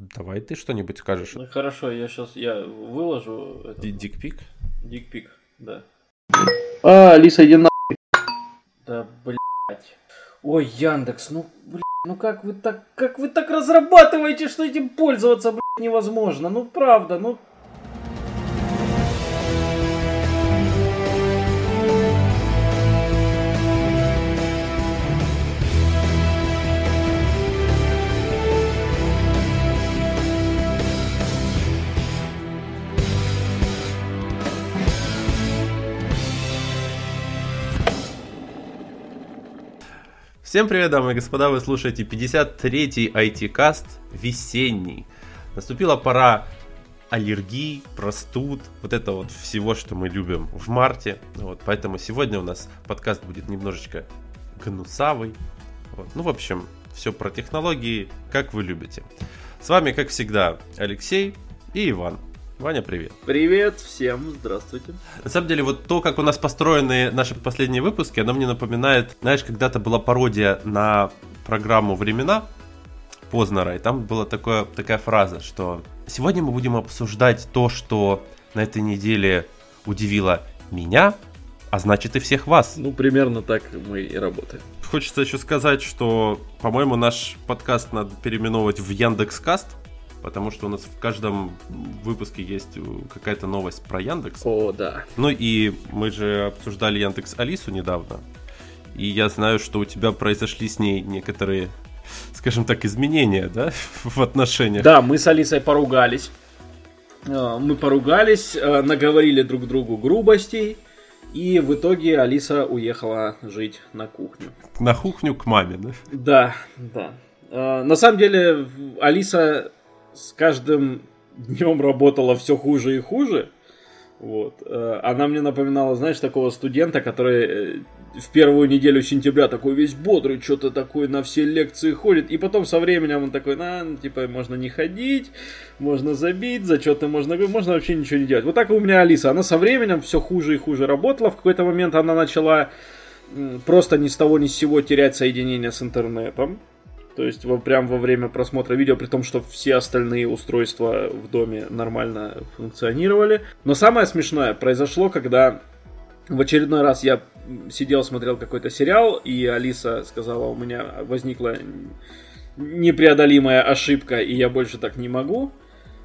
Давай ты что-нибудь скажешь. Ну хорошо, я сейчас я выложу. этот Дикпик? Дикпик, да. А, Алиса, иди на... Да блять. Ой, Яндекс, ну блядь, ну как вы так, как вы так разрабатываете, что этим пользоваться, блядь, невозможно. Ну правда, ну Всем привет, дамы и господа, вы слушаете 53-й IT-каст весенний. Наступила пора аллергий, простуд, вот это вот всего, что мы любим в марте. Вот, поэтому сегодня у нас подкаст будет немножечко гнусавый. Вот. Ну, в общем, все про технологии, как вы любите. С вами, как всегда, Алексей и Иван. Ваня, привет. привет всем, здравствуйте. На самом деле, вот то, как у нас построены наши последние выпуски, оно мне напоминает, знаешь, когда-то была пародия на программу «Времена» Познера, и там была такое, такая фраза, что сегодня мы будем обсуждать то, что на этой неделе удивило меня, а значит и всех вас. Ну примерно так мы и работаем. Хочется еще сказать, что, по-моему, наш подкаст надо переименовывать в Яндекс.Каст, потому что у нас в каждом выпуске есть э, какая-то новость про Яндекс. О, да. Ну и мы же обсуждали Яндекс Алису недавно. И я знаю, что у тебя произошли с ней некоторые, скажем так, изменения, да, в отношениях. Да, мы с Алисой поругались. Э, Мы поругались, э, наговорили друг другу грубостей. И в итоге Алиса уехала жить на кухню. На кухню к маме, да? Да, да. На самом деле, Алиса с каждым днем работала все хуже и хуже. Вот. Э, Она мне напоминала, знаешь, такого студента, который э, в первую неделю сентября такой весь бодрый, что-то такой на все лекции ходит, и потом со временем он такой, на, ну, типа, можно не ходить, можно забить, зачеты можно, можно вообще ничего не делать. Вот так и у меня Алиса, она со временем все хуже и хуже работала, в какой-то момент она начала просто ни с того ни с сего терять соединение с интернетом. То есть во, прям во время просмотра видео, при том, что все остальные устройства в доме нормально функционировали. Но самое смешное произошло, когда в очередной раз я сидел, смотрел какой-то сериал, и Алиса сказала, у меня возникла непреодолимая ошибка, и я больше так не могу.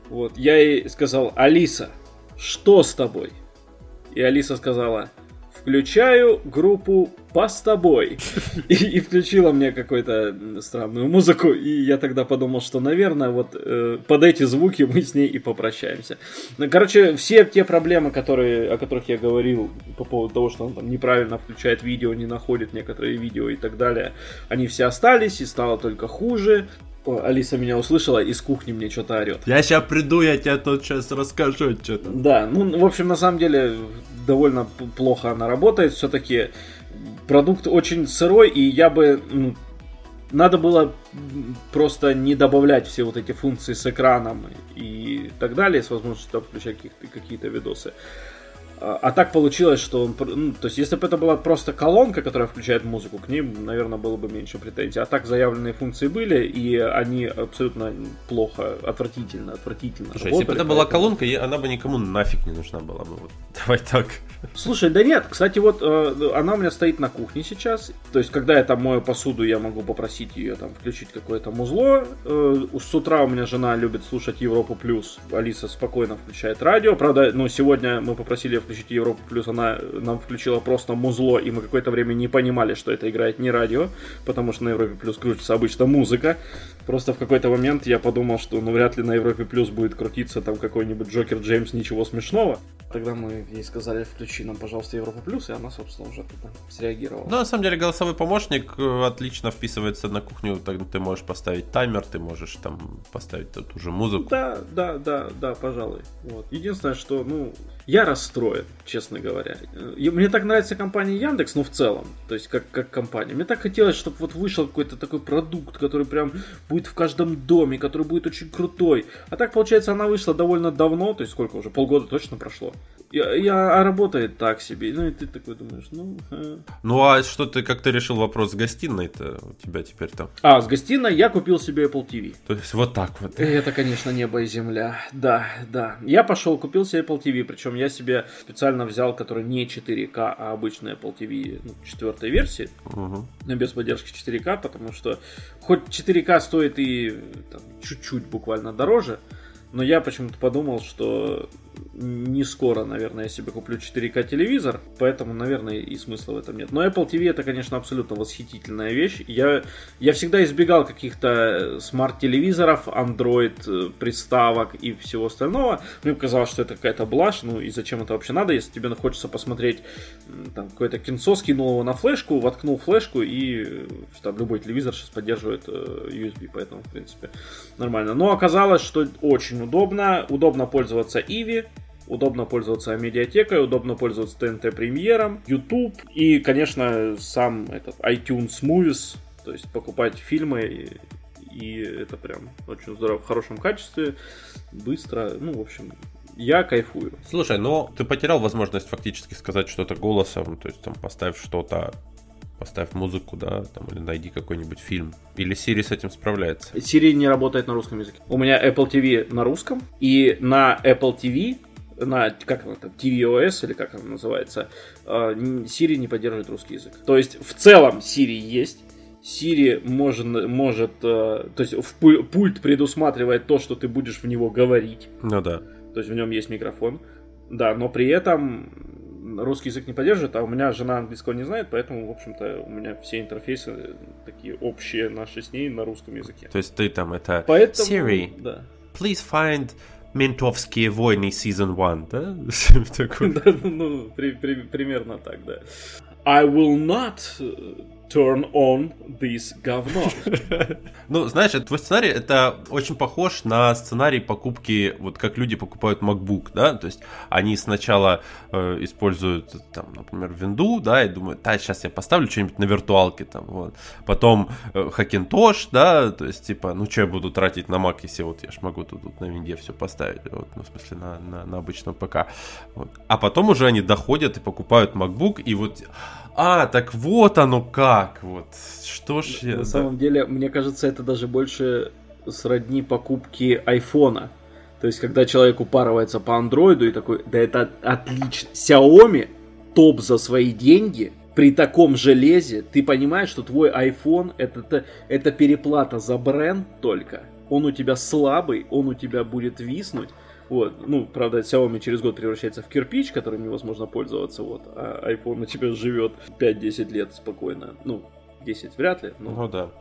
Вот, я ей сказал, Алиса, что с тобой? И Алиса сказала, включаю группу по с тобой. И, и включила мне какую-то странную музыку. И я тогда подумал, что, наверное, вот э, под эти звуки мы с ней и попрощаемся. Ну, короче, все те проблемы, которые, о которых я говорил по поводу того, что он там неправильно включает видео, не находит некоторые видео и так далее, они все остались и стало только хуже. Алиса меня услышала и с кухни мне что-то орет. Я сейчас приду, я тебе тут сейчас расскажу что-то. Да, ну, в общем, на самом деле, довольно плохо она работает. Все-таки продукт очень сырой, и я бы... ну, надо было просто не добавлять все вот эти функции с экраном и так далее, с возможностью включать какие-то видосы. А, а так получилось, что он... Ну, то есть, если бы это была просто колонка, которая включает музыку, к ней, наверное, было бы меньше претензий. А так заявленные функции были, и они абсолютно плохо, отвратительно, отвратительно Слушай, если бы работали, это была колонка, она бы никому нафиг не нужна была бы. Вот. Давай так. Слушай, да нет, кстати, вот э, она у меня стоит на кухне сейчас. То есть, когда я там мою посуду, я могу попросить ее там включить какое-то музло. Э, с утра у меня жена любит слушать Европу плюс. Алиса спокойно включает радио. Правда, ну сегодня мы попросили включить Европу плюс, она нам включила просто музло, и мы какое-то время не понимали, что это играет не радио, потому что на Европе плюс крутится обычно музыка. Просто в какой-то момент я подумал, что ну вряд ли на Европе плюс будет крутиться там какой-нибудь Джокер Джеймс, ничего смешного. Тогда мы ей сказали, включи нам, пожалуйста, Европа Плюс, и она, собственно, уже туда среагировала. Ну, на самом деле, голосовой помощник э, отлично вписывается на кухню. Так ты можешь поставить таймер, ты можешь там поставить ту же музыку. Да, да, да, да, пожалуй. Вот. Единственное, что, ну, я расстроен, честно говоря. Мне так нравится компания Яндекс, ну, в целом, то есть, как, как компания. Мне так хотелось, чтобы вот вышел какой-то такой продукт, который прям будет в каждом доме, который будет очень крутой. А так, получается, она вышла довольно давно, то есть, сколько уже, полгода точно прошло. Я, я, а работает так себе. Ну и ты такой думаешь, ну... э. Ну а что ты, как ты решил вопрос с гостиной-то у тебя теперь там? А, с гостиной я купил себе Apple TV. То есть вот так вот. Это, конечно, небо и земля. Да, да. Я пошел, купил себе Apple TV, причем я себе специально взял, который не 4К, а обычный Apple TV ну, четвертой версии, Мгм. но без поддержки 4К, потому что хоть 4К стоит и там, чуть-чуть буквально дороже, но я почему-то подумал, что не скоро, наверное, я себе куплю 4К телевизор, поэтому, наверное, и смысла в этом нет. Но Apple TV это, конечно, абсолютно восхитительная вещь. Я, я всегда избегал каких-то смарт-телевизоров, Android э, приставок и всего остального. Мне казалось, что это какая-то блажь, ну и зачем это вообще надо, если тебе хочется посмотреть там какое-то кинцо, скинул его на флешку, воткнул флешку и э, там любой телевизор сейчас поддерживает э, USB, поэтому, в принципе, нормально. Но оказалось, что очень удобно. Удобно пользоваться Иви, удобно пользоваться медиатекой, удобно пользоваться TNT премьером, YouTube и, конечно, сам этот iTunes Movies, то есть покупать фильмы и, и это прям очень здорово, в хорошем качестве, быстро, ну, в общем, я кайфую. Слушай, ну ты потерял возможность фактически сказать что-то голосом, то есть там поставь что-то, поставь музыку, да, там, или найди какой-нибудь фильм. Или Siri с этим справляется. Siri не работает на русском языке. У меня Apple TV на русском, и на Apple TV, на, как она там, tvOS, или как она называется, э, н- Siri не поддерживает русский язык. То есть, в целом Siri есть, Siri может, может э, то есть в пуль- пульт предусматривает то, что ты будешь в него говорить, Ну да. то есть в нем есть микрофон, да, но при этом русский язык не поддерживает, а у меня жена английского не знает, поэтому, в общем-то, у меня все интерфейсы такие общие наши с ней на русском языке. То есть ты там это... Поэтому, Siri, да. please find Ментовские войны Season 1, да? Ну, при- при- примерно так, да. I will not uh, turn on this говно. Ну, знаешь, это- твой сценарий, это очень похож на сценарий покупки, вот как люди покупают MacBook, да, то есть они сначала э, используют, там, например, винду, да, и думают, да, сейчас я поставлю что-нибудь на виртуалке, там, вот, потом э, Hackintosh, да, то есть, типа, ну, что я буду тратить на Mac, если вот я ж могу тут, тут на винде все поставить, вот, ну, в смысле, на, на, на обычном ПК, Вот. а потом уже они доходят и покупают MacBook, и вот, а, так вот оно как, вот, что ж я... На да. самом деле, мне кажется, это даже больше сродни покупки айфона. То есть, когда человек упарывается по андроиду и такой, да это отлично. Xiaomi топ за свои деньги, при таком железе, ты понимаешь, что твой iPhone это, это, это переплата за бренд только. Он у тебя слабый, он у тебя будет виснуть. Вот, ну, правда, Xiaomi через год превращается в кирпич, которым невозможно пользоваться, вот, а iPhone у тебя живет 5-10 лет спокойно. Ну, 10 вряд ли, но Ну да.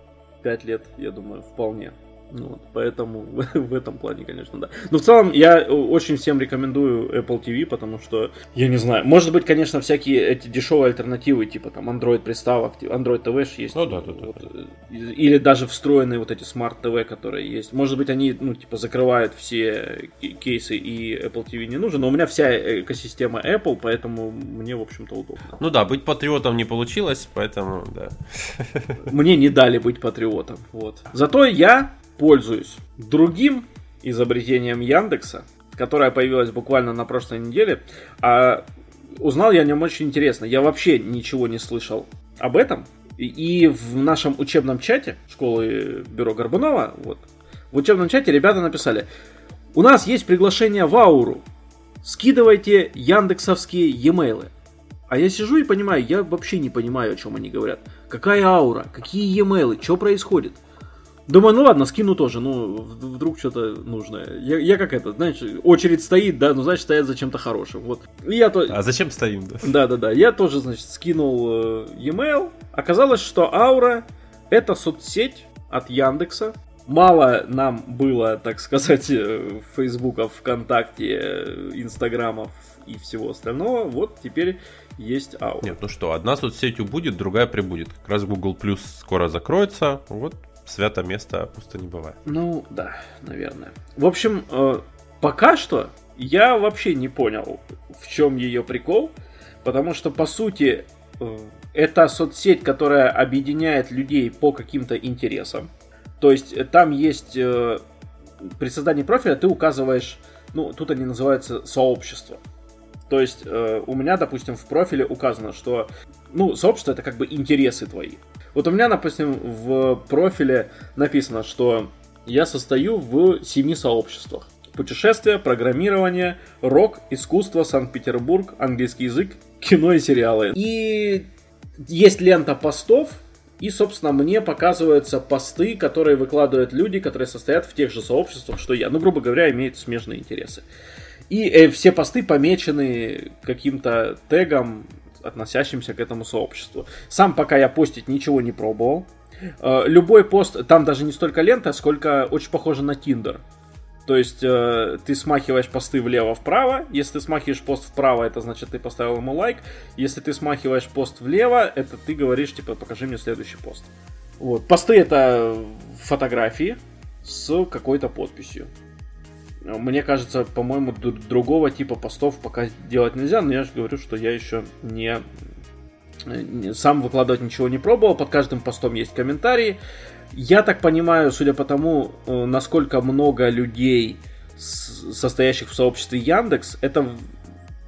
5 лет, я думаю, вполне. Ну, вот, поэтому в этом плане, конечно, да. Но в целом я э, очень всем рекомендую Apple TV, потому что, я не знаю, может быть, конечно, всякие эти дешевые альтернативы, типа там Android приставок, ти- Android TV есть. Ну да, да, да, Вот, э, Или даже встроенные вот эти Smart TV, которые есть. Может быть, они, ну, типа, закрывают все ке- кейсы и Apple TV не нужен, но у меня вся экосистема Apple, поэтому мне, в общем-то, удобно. Ну да, быть патриотом не получилось, поэтому да. мне не дали быть патриотом. Вот. Зато я пользуюсь другим изобретением Яндекса, которое появилось буквально на прошлой неделе. А узнал я о нем очень интересно. Я вообще ничего не слышал об этом. И- в нашем учебном чате школы Бюро Горбунова, вот, в учебном чате ребята написали, у нас есть приглашение в Ауру, скидывайте яндексовские e-mail. А я сижу и понимаю, я вообще не понимаю, о чем они говорят. Какая аура, какие e-mail, что происходит? Думаю, ну ладно, скину тоже, ну, вдруг что-то нужное. Я, я как это, знаешь, очередь стоит, да, ну, значит, стоят за чем-то хорошим, вот. И я то... А зачем стоим, да? Да-да-да, я тоже, значит, скинул э, e-mail. Оказалось, что Аура это соцсеть от Яндекса. Мало нам было, так сказать, Фейсбука, ВКонтакте, э, Инстаграмов и всего остального. Вот теперь есть Аура. Нет, ну что, одна соцсетью будет, другая прибудет. Как раз Google Plus скоро закроется, вот свято место пусто не бывает. Ну, да, наверное. В общем, э, пока что я вообще не понял, в чем ее прикол, потому что, по сути, э, это соцсеть, которая объединяет людей по каким-то интересам. То есть э, там есть э, при создании профиля ты указываешь, ну, тут они называются сообщества. То есть э, у меня, допустим, в профиле указано, что, ну, сообщество это как бы интересы твои. Вот у меня, допустим, в профиле написано, что я состою в семи сообществах. Путешествия, программирование, рок, искусство, Санкт-Петербург, английский язык, кино и сериалы. И есть лента постов, и, собственно, мне показываются посты, которые выкладывают люди, которые состоят в тех же сообществах, что я. Ну, грубо говоря, имеют смежные интересы. И э, все посты помечены каким-то тегом, относящимся к этому сообществу. Сам пока я постить ничего не пробовал. Э, любой пост, там даже не столько лента, сколько очень похоже на Тиндер. То есть э, ты смахиваешь посты влево-вправо. Если ты смахиваешь пост вправо, это значит ты поставил ему лайк. Если ты смахиваешь пост влево, это ты говоришь, типа, покажи мне следующий пост. Вот. Посты это фотографии с какой-то подписью. Мне кажется, по-моему, другого типа постов пока делать нельзя, но я же говорю, что я еще не сам выкладывать ничего не пробовал, под каждым постом есть комментарии. Я так понимаю, судя по тому, э, насколько много людей, состоящих в сообществе Яндекс, это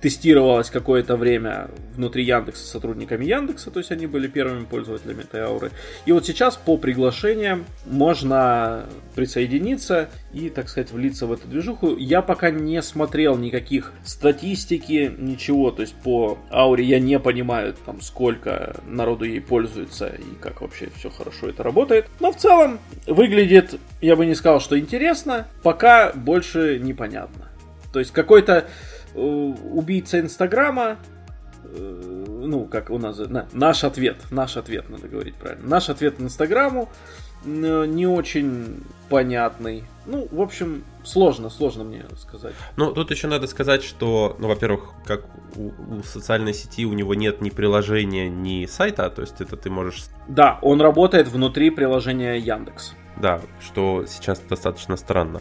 тестировалось какое-то время внутри Яндекса сотрудниками Яндекса, то есть они были первыми пользователями этой ауры. И вот сейчас по приглашениям можно присоединиться и, так сказать, влиться в эту движуху. Я пока не смотрел никаких статистики, ничего, то есть по ауре я не понимаю, там, сколько народу ей пользуется и как вообще все хорошо это работает. Но в целом выглядит, я бы не сказал, что интересно, пока больше непонятно. То есть какой-то убийца Инстаграма, э, ну, как у нас, на, наш ответ, наш ответ, надо говорить правильно, наш ответ Инстаграму э, не очень понятный. Ну, в общем, сложно, сложно мне сказать. Ну, тут еще надо сказать, что, ну, во-первых, как у, у социальной сети у него нет ни приложения, ни сайта, то есть это ты можешь... Да, он работает внутри приложения Яндекс. Да, что сейчас достаточно странно.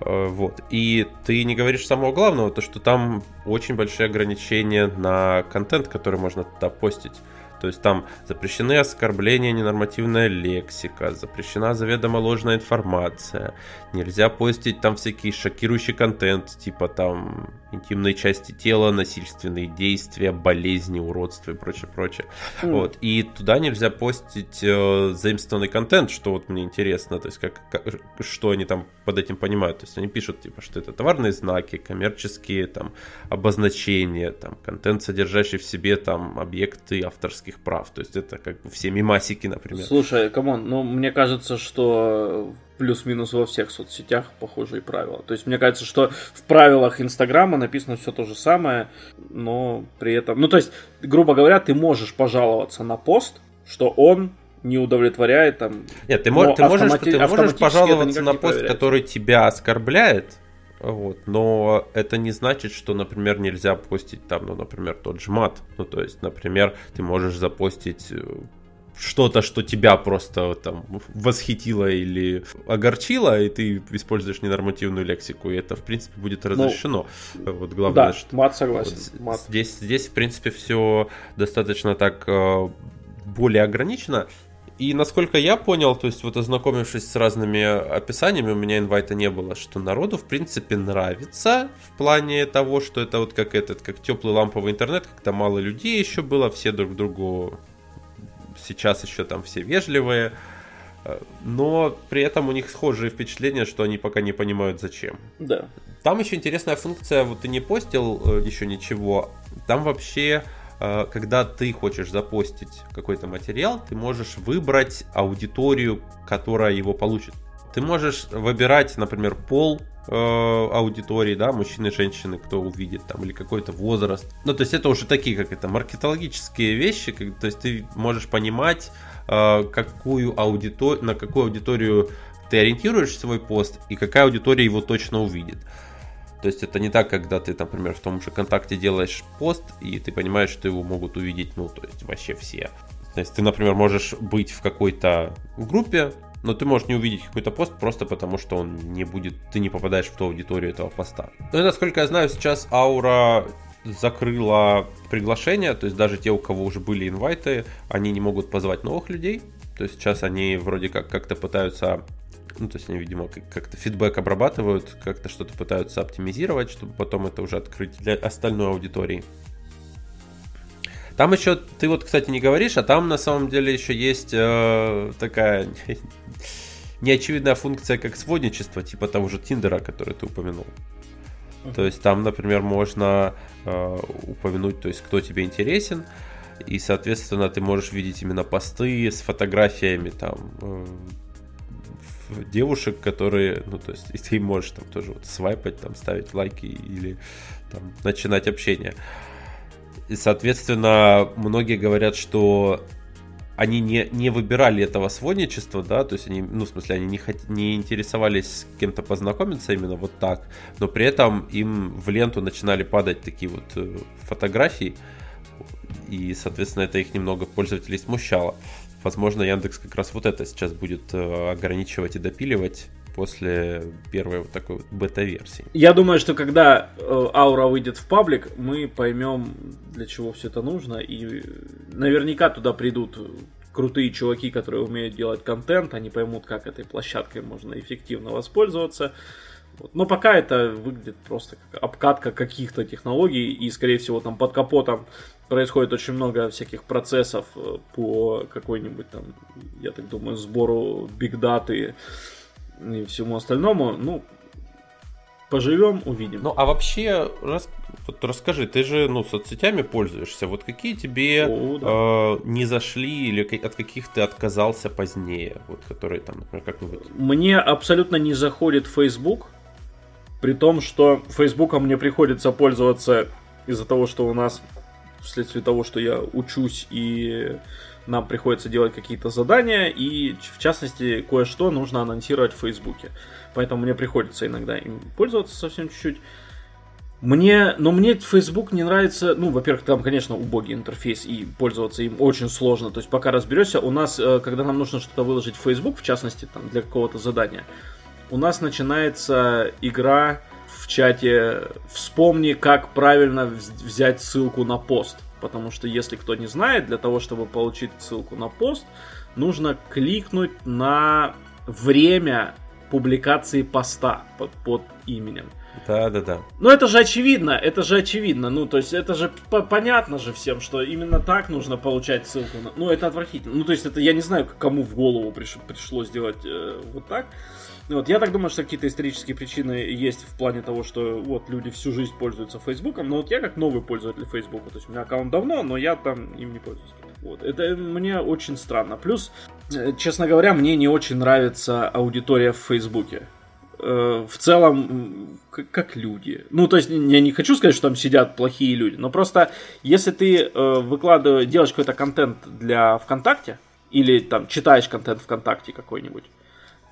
Э, вот. И ты не говоришь самого главного, то что там очень большие ограничения на контент, который можно туда постить. То есть там запрещены оскорбления, ненормативная лексика, запрещена заведомо ложная информация, нельзя постить там всякий шокирующий контент, типа там интимные части тела, насильственные действия, болезни, уродства и прочее, прочее. Mm. Вот. И туда нельзя постить э, заимствованный контент, что вот мне интересно, то есть как, как, что они там под этим понимают. То есть они пишут, типа, что это товарные знаки, коммерческие там обозначения, там контент, содержащий в себе там объекты авторских прав. То есть это как бы все мемасики, например. Слушай, come on, ну мне кажется, что плюс-минус во всех соцсетях похожие правила. То есть мне кажется, что в правилах Инстаграма написано все то же самое, но при этом... Ну, то есть, грубо говоря, ты можешь пожаловаться на пост, что он не удовлетворяет там... Нет, ты, мож, ты, можешь, ты можешь пожаловаться на пост, который тебя оскорбляет, вот, но это не значит, что, например, нельзя постить там, ну, например, тот же мат. Ну, то есть, например, ты можешь запостить э, что-то, что тебя просто там восхитило или огорчило, и ты используешь ненормативную лексику, и это, в принципе, будет ну, разрешено. Ну, вот главное, да, что... мат согласен. Вот мат. Здесь, здесь, в принципе, все достаточно так э, более ограничено. И насколько я понял, то есть вот ознакомившись с разными описаниями, у меня инвайта не было, что народу в принципе нравится в плане того, что это вот как этот, как теплый ламповый интернет, когда мало людей еще было, все друг другу сейчас еще там все вежливые, э, но при этом у них схожие впечатления, что они пока не понимают зачем. Да. Там еще интересная функция, вот ты не постил э, еще ничего, там вообще когда ты хочешь запостить какой-то материал, ты можешь выбрать аудиторию, которая его получит. Ты можешь выбирать, например, пол э, аудитории, да, мужчины, женщины, кто увидит там, или какой-то возраст. Ну, то есть это уже такие, как это, маркетологические вещи, как, то есть ты можешь понимать, э, какую аудиторию, на какую аудиторию ты ориентируешь свой пост и какая аудитория его точно увидит. То есть это не так, когда ты, например, в том же ВКонтакте делаешь пост, и ты понимаешь, что его могут увидеть, ну, то есть вообще все. То есть ты, например, можешь быть в какой-то группе, но ты можешь не увидеть какой-то пост просто потому, что он не будет, ты не попадаешь в ту аудиторию этого поста. Ну и насколько я знаю, сейчас Аура закрыла приглашение, то есть даже те, у кого уже были инвайты, они не могут позвать новых людей. То есть сейчас они вроде как как-то пытаются ну, то есть они, видимо, как-то фидбэк обрабатывают, как-то что-то пытаются оптимизировать, чтобы потом это уже открыть для остальной аудитории. Там еще, ты вот, кстати, не говоришь, а там на самом деле еще есть э, такая неочевидная функция, как сводничество, типа того же Тиндера, который ты упомянул. Uh-huh. То есть там, например, можно э, упомянуть, то есть кто тебе интересен, и, соответственно, ты можешь видеть именно посты с фотографиями там э, девушек, которые, ну, то есть, и ты можешь там тоже вот свайпать, там, ставить лайки или там начинать общение. И, соответственно, многие говорят, что они не, не выбирали этого сводничества, да, то есть они, ну, в смысле, они не, хот... не интересовались с кем-то познакомиться именно вот так, но при этом им в ленту начинали падать такие вот э, фотографии, и, соответственно, это их немного пользователей смущало. Возможно, Яндекс как раз вот это сейчас будет э, ограничивать и допиливать после первой вот такой вот бета-версии. Я думаю, что когда э, Аура выйдет в паблик, мы поймем, для чего все это нужно, и наверняка туда придут крутые чуваки, которые умеют делать контент, они поймут, как этой площадкой можно эффективно воспользоваться. Но пока это выглядит просто как обкатка каких-то технологий, и, скорее всего, там под капотом происходит очень много всяких процессов э, по какой-нибудь там, я так думаю, сбору бигдаты, и всему остальному, ну, поживем, увидим. Ну, а вообще, рас... вот расскажи, ты же, ну, соцсетями пользуешься, вот какие тебе О, да. э, не зашли или от каких ты отказался позднее, вот которые там, например, как-нибудь... Мне абсолютно не заходит Facebook, при том, что Фейсбуком мне приходится пользоваться из-за того, что у нас вследствие того, что я учусь и нам приходится делать какие-то задания, и в частности кое-что нужно анонсировать в Фейсбуке. Поэтому мне приходится иногда им пользоваться совсем чуть-чуть. Мне, но мне Facebook не нравится, ну, во-первых, там, конечно, убогий интерфейс, и пользоваться им очень сложно, то есть пока разберешься, у нас, э, когда нам нужно что-то выложить в Facebook, в частности, там, для какого-то задания, у нас начинается игра в чате «Вспомни, как правильно взять ссылку на пост». Потому что если кто не знает, для того, чтобы получить ссылку на пост, нужно кликнуть на время публикации поста под, под именем. Да, да, да. Ну это же очевидно, это же очевидно. Ну, то есть это же понятно же всем, что именно так нужно получать ссылку. На... Ну, это отвратительно. Ну, то есть это я не знаю, кому в голову приш... пришло сделать э, вот так. Вот, я так думаю, что какие-то исторические причины есть в плане того, что вот люди всю жизнь пользуются Фейсбуком, но вот я как новый пользователь Фейсбука, то есть у меня аккаунт давно, но я там им не пользуюсь. Вот, это мне очень странно. Плюс, э, честно говоря, мне не очень нравится аудитория в Фейсбуке э, в целом как люди. Ну, то есть, я не хочу сказать, что там сидят плохие люди, но просто если ты э, выкладываешь, делаешь какой-то контент для ВКонтакте, или там читаешь контент ВКонтакте какой-нибудь,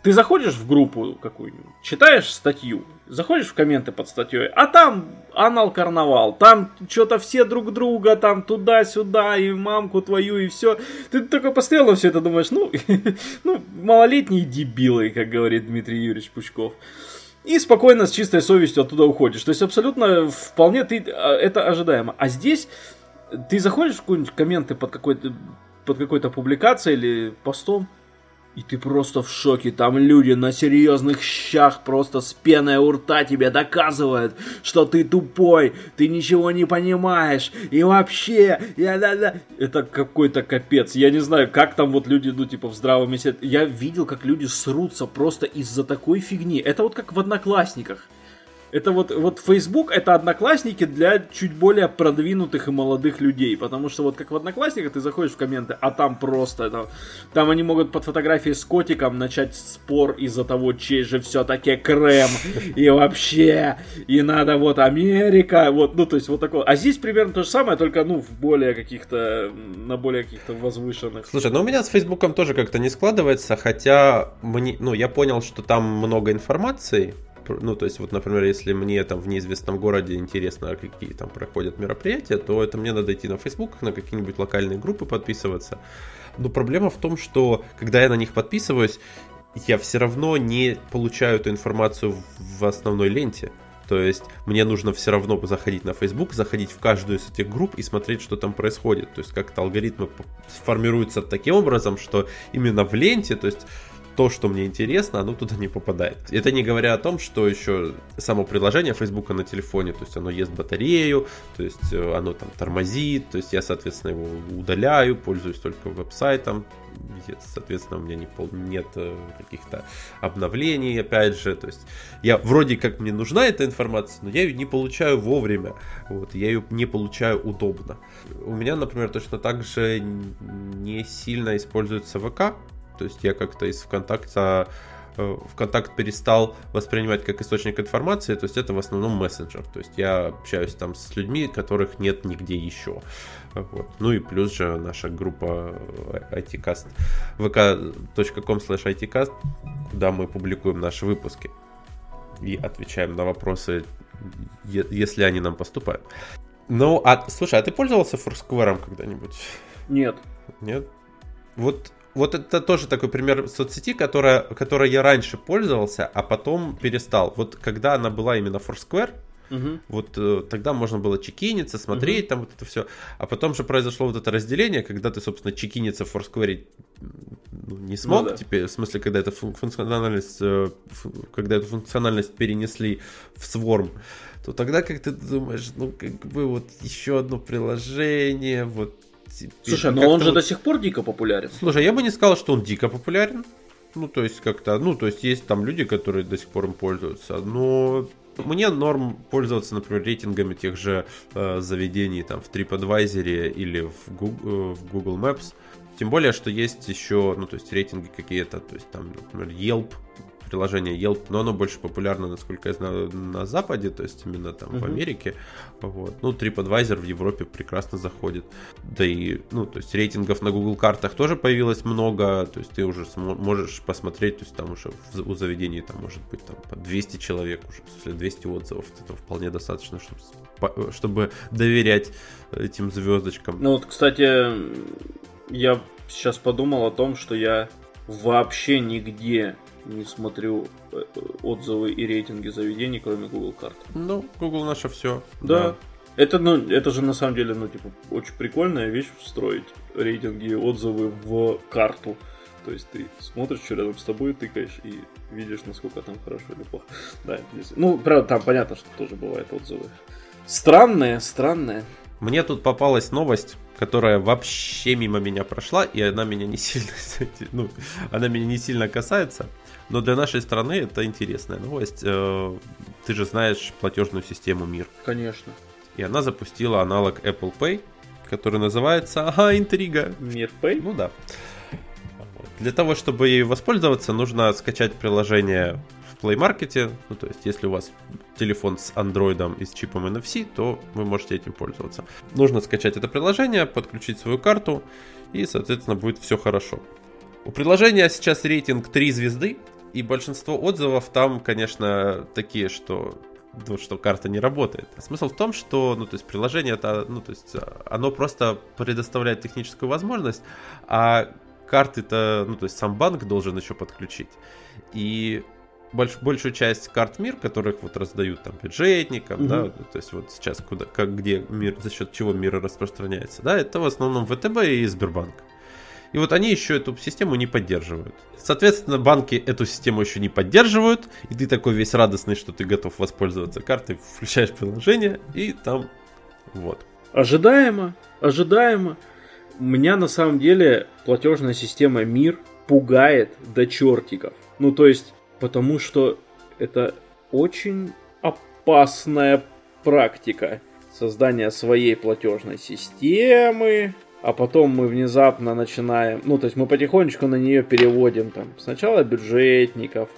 ты заходишь в группу какую-нибудь, читаешь статью, заходишь в комменты под статьей, а там анал карнавал, там что-то все друг друга, там туда-сюда, и мамку твою, и все. Ты только постоянно все это думаешь, ну, ну, малолетние дебилы, как говорит Дмитрий Юрьевич Пучков. И спокойно, с чистой совестью оттуда уходишь. То есть абсолютно вполне ты, а, это ожидаемо. А здесь ты заходишь в какие-нибудь комменты под какой-то под какой-то публикацией или постом, и ты просто в шоке. Там люди на серьезных щах просто с пеной у рта тебе доказывают, что ты тупой, ты ничего не понимаешь. И вообще, я да да. Это какой-то капец. Я не знаю, как там вот люди, ну, типа, в здравом месте. Я видел, как люди срутся просто из-за такой фигни. Это вот как в одноклассниках. Это вот, вот Facebook это одноклассники для чуть более продвинутых и молодых людей. Потому что вот как в одноклассниках ты заходишь в комменты, а там просто это, там они могут под фотографией с котиком начать спор из-за того, чей же все-таки крем. И вообще, и надо вот Америка, вот, ну то есть вот такое. А здесь примерно то же самое, только ну в более каких-то, на более каких-то возвышенных. Слушай, ну у меня с Фейсбуком тоже как-то не складывается, хотя мне, ну я понял, что там много информации, ну, то есть, вот, например, если мне там в неизвестном городе интересно, какие там проходят мероприятия, то это мне надо идти на Facebook, на какие-нибудь локальные группы подписываться. Но проблема в том, что когда я на них подписываюсь, я все равно не получаю эту информацию в основной ленте. То есть мне нужно все равно заходить на Facebook, заходить в каждую из этих групп и смотреть, что там происходит. То есть как-то алгоритмы формируются таким образом, что именно в ленте, то есть то, что мне интересно, оно туда не попадает. Это не говоря о том, что еще само приложение Facebook на телефоне, то есть оно ест батарею, то есть э, оно там тормозит, то есть я, соответственно, его удаляю, пользуюсь только веб-сайтом, соответственно, у меня не пол, нет э, каких-то обновлений, опять же, то есть я вроде как мне нужна эта информация, но я ее не получаю вовремя, вот, я ее не получаю удобно. У меня, например, точно так же не сильно используется ВК, то есть я как-то из ВКонтакта э, ВКонтакт перестал воспринимать как источник информации, то есть это в основном мессенджер. То есть я общаюсь там с людьми, которых нет нигде еще. Вот. Ну и плюс же наша группа ITcast vk.com slash ITcast, куда мы публикуем наши выпуски и отвечаем на вопросы, если они нам поступают. Ну, а слушай, а ты пользовался Foursquare когда-нибудь? Нет. Нет? Вот вот это тоже такой пример соцсети, которая, которой я раньше пользовался, а потом перестал. Вот когда она была именно Foursquare, Угу. Вот э, тогда можно было чекиниться, смотреть угу. там вот это все. А потом же произошло вот это разделение, когда ты, собственно, чекиниться в Foursquare ну, не смог ну, да. теперь, в смысле, когда эта функциональность, э, когда эту функциональность перенесли в Swarm, то тогда как ты думаешь, ну, как бы вот еще одно приложение, вот Слушай, но он же вот... до сих пор дико популярен. Слушай, я бы не сказал, что он дико популярен. Ну, то есть как-то, ну, то есть есть там люди, которые до сих пор им пользуются, но мне норм пользоваться, например, рейтингами тех же э, заведений там в TripAdvisor или в Google, э, в Google Maps. Тем более, что есть еще, ну, то есть рейтинги какие-то, то есть там, например, Yelp, приложение Yelp, но оно больше популярно, насколько я знаю, на Западе, то есть именно там uh-huh. в Америке. Вот. Ну, TripAdvisor в Европе прекрасно заходит. Да и, ну, то есть рейтингов на Google картах тоже появилось много, то есть ты уже можешь посмотреть, то есть там уже у заведений там может быть там по 200 человек уже, если 200 отзывов, это вполне достаточно, чтобы, чтобы доверять этим звездочкам. Ну вот, кстати, я сейчас подумал о том, что я вообще нигде не смотрю э, отзывы и рейтинги заведений, кроме Google карт. Ну, Google наше все. Да. да. Это, ну, это же на самом деле, ну, типа, очень прикольная вещь встроить рейтинги и отзывы в карту. То есть ты смотришь, что рядом с тобой, тыкаешь и видишь, насколько там хорошо или плохо. Да, ну, правда, там понятно, что тоже бывают отзывы. Странные, странные. Мне тут попалась новость, которая вообще мимо меня прошла, и она меня не сильно, ну, она меня не сильно касается. Но для нашей страны это интересная новость. Э, ты же знаешь платежную систему МИР. Конечно. И она запустила аналог Apple Pay, который называется, ага, интрига. Мир Pay? Ну да. Для того, чтобы ей воспользоваться, нужно скачать приложение в Play Market. Ну, то есть, если у вас телефон с Android и с чипом NFC, то вы можете этим пользоваться. Нужно скачать это приложение, подключить свою карту, и, соответственно, будет все хорошо. У приложения сейчас рейтинг 3 звезды, и большинство отзывов там, конечно, такие, что ну, что карта не работает. Смысл в том, что, ну, то есть приложение это, ну, то есть оно просто предоставляет техническую возможность, а карты-то, ну, то есть сам банк должен еще подключить. И больш, большую часть карт мир, которых вот раздают там бюджетникам, угу. да, то есть вот сейчас куда, как где мир, за счет чего мир распространяется, да, это в основном ВТБ и Сбербанк. И вот они еще эту систему не поддерживают. Соответственно, банки эту систему еще не поддерживают, и ты такой весь радостный, что ты готов воспользоваться картой, включаешь приложение, и там вот. Ожидаемо, ожидаемо. Меня на самом деле платежная система МИР пугает до чертиков. Ну, то есть, потому что это очень опасная практика создания своей платежной системы, а потом мы внезапно начинаем, ну, то есть мы потихонечку на нее переводим там сначала бюджетников,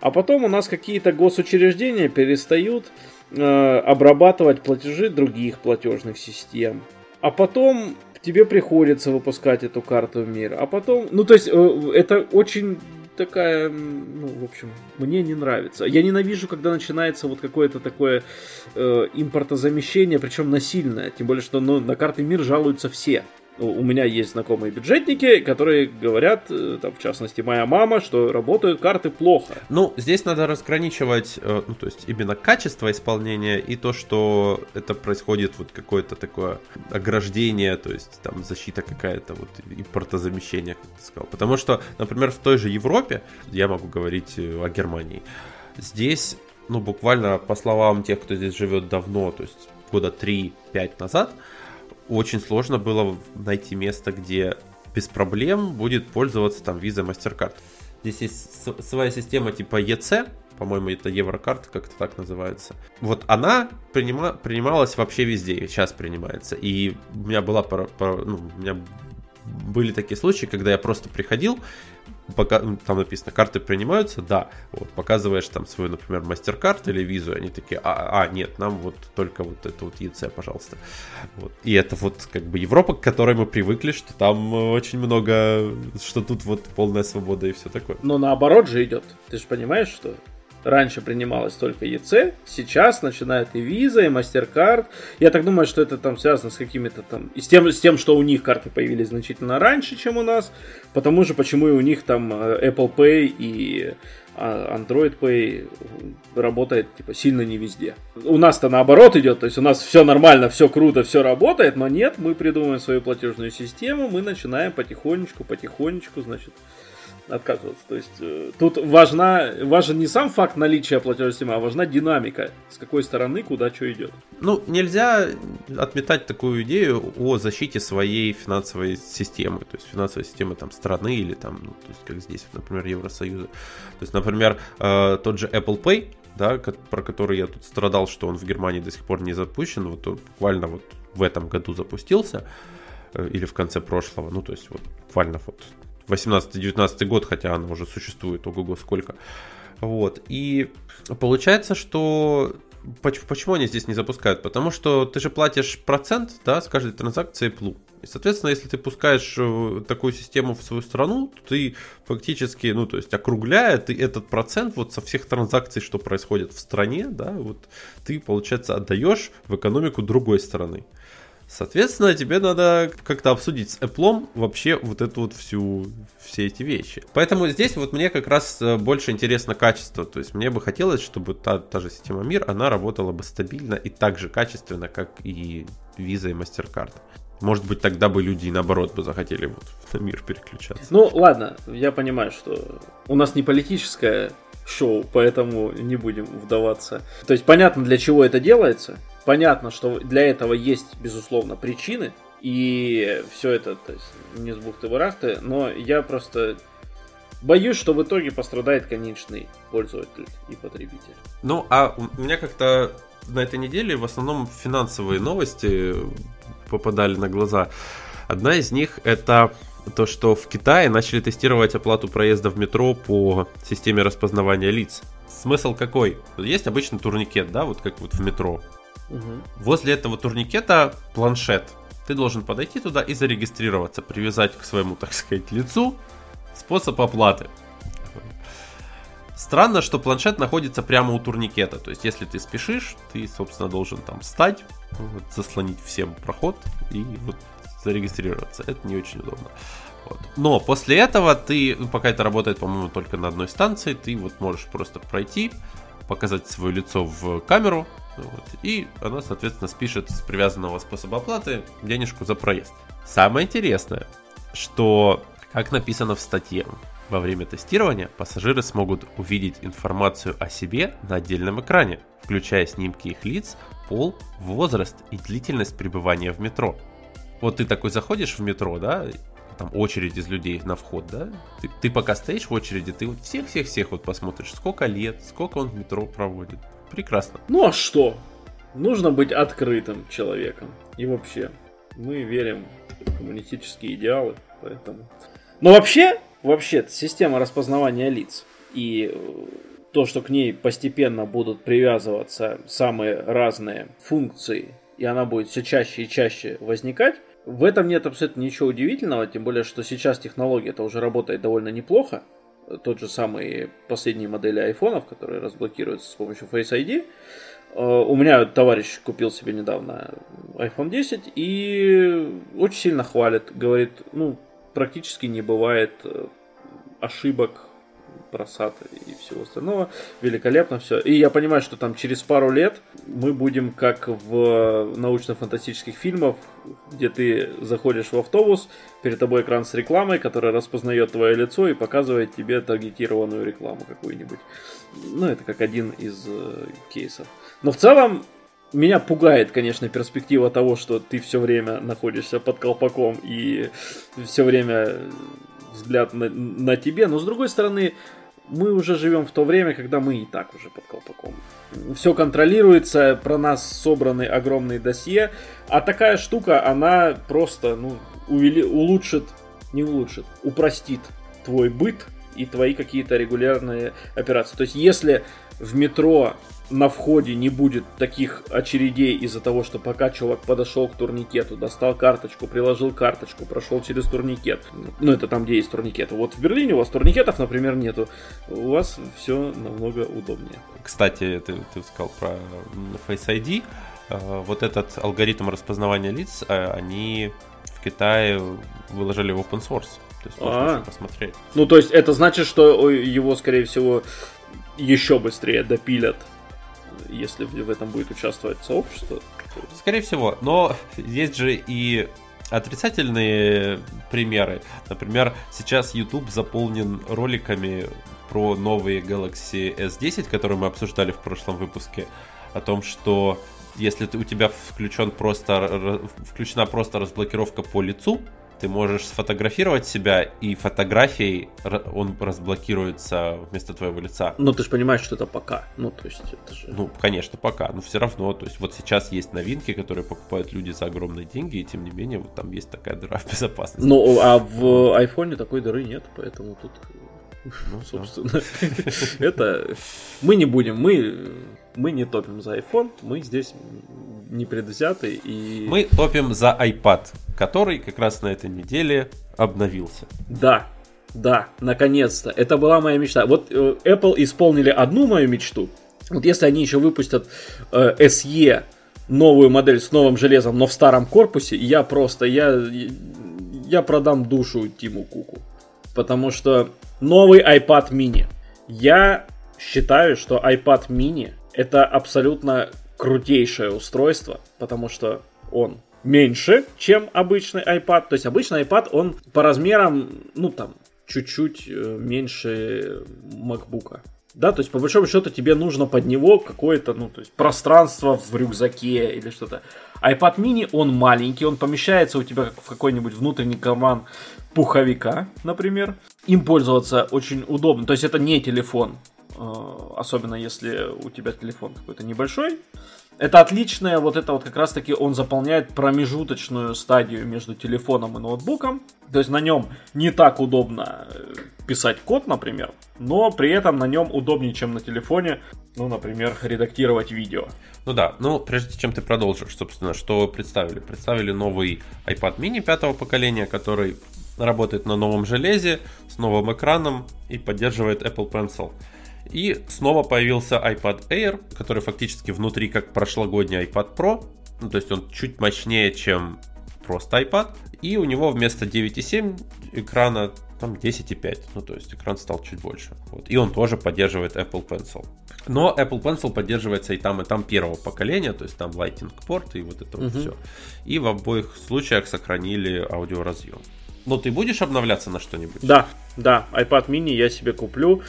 а потом у нас какие-то госучреждения перестают э, обрабатывать платежи других платежных систем. А потом тебе приходится выпускать эту карту в мир. А потом, ну, то есть э, это очень такая, ну, в общем, мне не нравится. Я ненавижу, когда начинается вот какое-то такое э, импортозамещение, причем насильное. Тем более, что ну, на карты мир жалуются все. У меня есть знакомые бюджетники, которые говорят, э, там, в частности, моя мама, что работают карты плохо. Ну, здесь надо разграничивать, э, ну, то есть именно качество исполнения и то, что это происходит вот какое-то такое ограждение, то есть там защита какая-то вот импортозамещение, как ты сказал. Потому что, например, в той же Европе, я могу говорить э, о Германии, здесь, ну, буквально по словам тех, кто здесь живет давно, то есть года 3-5 назад, очень сложно было найти место, где без проблем будет пользоваться там Visa MasterCard. Здесь есть своя система типа EC, по-моему, это Еврокарта, как это так называется. Вот она принима, принималась вообще везде, сейчас принимается. И у меня была, ну, у меня были такие случаи, когда я просто приходил, пока, там написано, карты принимаются, да, вот, показываешь там свою, например, мастер-карт или визу, они такие, а, а, нет, нам вот только вот это вот ЕЦ, пожалуйста. Вот. И это вот как бы Европа, к которой мы привыкли, что там очень много, что тут вот полная свобода и все такое. Но наоборот же идет. Ты же понимаешь, что Раньше принималось только ЕЦ, сейчас начинает и Visa, и MasterCard. Я так думаю, что это там связано с какими-то там... И с тем, с тем, что у них карты появились значительно раньше, чем у нас. Потому же, почему и у них там э, Apple Pay и а, Android Pay работает типа сильно не везде. У нас-то наоборот идет, то есть у нас все нормально, все круто, все работает, но нет, мы придумываем свою платежную систему, мы начинаем потихонечку, потихонечку, значит, отказываться. То есть э, тут важна, важен не сам факт наличия платежной системы, а важна динамика, с какой стороны куда что идет. Ну, нельзя отметать такую идею о защите своей финансовой системы, то есть финансовой системы там страны или там, ну, то есть как здесь, например, Евросоюза. То есть, например, э, тот же Apple Pay, да, про который я тут страдал, что он в Германии до сих пор не запущен, вот он буквально вот в этом году запустился, э, или в конце прошлого, ну, то есть вот буквально вот 18-19 год, хотя она уже существует, ого-го, сколько. Вот, и получается, что Почему они здесь не запускают? Потому что ты же платишь процент да, с каждой транзакции плу. И, соответственно, если ты пускаешь э, такую систему в свою страну, то ты фактически, ну, то есть, округляя ты этот процент вот со всех транзакций, что происходит в стране, да, вот ты, получается, отдаешь в экономику другой страны. Соответственно, тебе надо как-то обсудить с Apple вообще вот эту вот всю, все эти вещи. Поэтому здесь вот мне как раз э, больше интересно качество. То есть мне бы хотелось, чтобы та, та же система Мир, она работала бы стабильно и так же качественно, как и Visa и MasterCard. Может быть, тогда бы люди, наоборот, бы захотели вот на мир переключаться. Ну, ладно, я понимаю, что у нас не политическое шоу, поэтому не будем вдаваться. То есть понятно, для чего это делается. Понятно, что для этого есть, безусловно, причины, и все это, то есть, не с бухты-барахты, но я просто боюсь, что в итоге пострадает конечный пользователь и потребитель. Ну, а у меня как-то на этой неделе в основном финансовые новости попадали на глаза. Одна из них это то, что в Китае начали тестировать оплату проезда в метро по системе распознавания лиц. Смысл какой? Есть обычный турникет, да, вот как вот в метро. Угу. Возле этого турникета планшет. Ты должен подойти туда и зарегистрироваться, привязать к своему, так сказать, лицу способ оплаты. Странно, что планшет находится прямо у турникета. То есть, если ты спешишь, ты, собственно, должен там встать, вот, заслонить всем проход и вот зарегистрироваться. Это не очень удобно. Вот. Но после этого ты, ну, пока это работает, по-моему, только на одной станции, ты вот можешь просто пройти, показать свое лицо в камеру, вот, и она, соответственно, спишет с привязанного способа оплаты денежку за проезд. Самое интересное, что, как написано в статье, во время тестирования пассажиры смогут увидеть информацию о себе на отдельном экране, включая снимки их лиц, пол, возраст и длительность пребывания в метро. Вот ты такой заходишь в метро, да, там очередь из людей на вход, да, ты, ты пока стоишь в очереди, ты вот всех-всех-всех вот посмотришь, сколько лет, сколько он в метро проводит. Прекрасно. Ну а что? Нужно быть открытым человеком. И вообще, мы верим в коммунистические идеалы, поэтому... Но вообще, вообще, система распознавания лиц и э, то, что к ней постепенно будут привязываться самые разные функции, и она будет все чаще и чаще возникать, в этом нет абсолютно ничего удивительного, тем более, что сейчас технология это уже работает довольно неплохо. Тот же самый последние модели айфонов, которые разблокируются с помощью Face ID. Э, у меня товарищ купил себе недавно iPhone 10 и очень сильно хвалит. Говорит, ну, практически не бывает э, ошибок просад и всего остального. Великолепно все. И я понимаю, что там через пару лет мы будем как в научно-фантастических фильмах, где ты заходишь в автобус, перед тобой экран с рекламой, которая распознает твое лицо и показывает тебе таргетированную рекламу какую-нибудь. Ну, это как один из э, кейсов. Но в целом меня пугает, конечно, перспектива того, что ты все время находишься под колпаком и все время взгляд на, на тебе. Но с другой стороны, мы уже живем в то время, когда мы и так уже под колпаком. Все контролируется, про нас собраны огромные досье, а такая штука, она просто ну, увели, улучшит, не улучшит, упростит твой быт и твои какие-то регулярные операции. То есть, если в метро на входе не будет таких очередей из-за того, что пока чувак подошел к турникету, достал карточку, приложил карточку, прошел через турникет. Ну, это там, где есть турникеты. Вот в Берлине у вас турникетов, например, нету. У вас все намного удобнее. Кстати, ты, ты сказал про Face ID. Э, вот этот алгоритм распознавания лиц, э, они в Китае выложили в open source. То есть можно а. посмотреть. Ну, то есть это значит, что его, скорее всего, еще быстрее допилят если в этом будет участвовать сообщество. Скорее всего, но есть же и отрицательные примеры. Например, сейчас YouTube заполнен роликами про новые Galaxy S10, которые мы обсуждали в прошлом выпуске, о том, что если у тебя включен просто, включена просто разблокировка по лицу, ты можешь сфотографировать себя, и фотографией он разблокируется вместо твоего лица. Ну, ты же понимаешь, что это пока. Ну, то есть это же... Ну, конечно, пока. Но все равно, то есть вот сейчас есть новинки, которые покупают люди за огромные деньги, и тем не менее вот там есть такая дыра в безопасности. Ну, а в айфоне такой дыры нет, поэтому тут ну, собственно, это мы не будем, мы мы не топим за iPhone, мы здесь не предвзяты и... Мы топим за iPad, который как раз на этой неделе обновился. Да, да, наконец-то. Это была моя мечта. Вот э, Apple исполнили одну мою мечту. Вот если они еще выпустят э, SE новую модель с новым железом, но в старом корпусе, я просто, я, я продам душу Тиму Куку. Потому что новый iPad mini. Я считаю, что iPad mini это абсолютно крутейшее устройство, потому что он меньше, чем обычный iPad. То есть обычный iPad, он по размерам, ну там, чуть-чуть э, меньше MacBook. Да, то есть по большому счету тебе нужно под него какое-то, ну, то есть пространство в рюкзаке или что-то. iPad mini, он маленький, он помещается у тебя в какой-нибудь внутренний карман пуховика, например. Им пользоваться очень удобно. То есть это не телефон. Э, особенно если у тебя телефон какой-то небольшой. Это отличное, вот это вот как раз таки он заполняет промежуточную стадию между телефоном и ноутбуком. То есть на нем не так удобно э, писать код, например, но при этом на нем удобнее, чем на телефоне, ну, например, редактировать видео. Ну да, ну прежде чем ты продолжишь, собственно, что представили? Представили новый iPad mini пятого поколения, который работает на новом железе, с новым экраном и поддерживает Apple Pencil. И снова появился iPad Air, который фактически внутри как прошлогодний iPad Pro. Ну, то есть он чуть мощнее, чем просто iPad. И у него вместо 9,7 экрана там 10,5. Ну, то есть экран стал чуть больше. Вот. И он тоже поддерживает Apple Pencil. Но Apple Pencil поддерживается и там, и там первого поколения, то есть там Lightning порт и вот это uh-huh. вот все. И в обоих случаях сохранили аудиоразъем. Но ты будешь обновляться на что-нибудь? Да, да, iPad mini я себе куплю.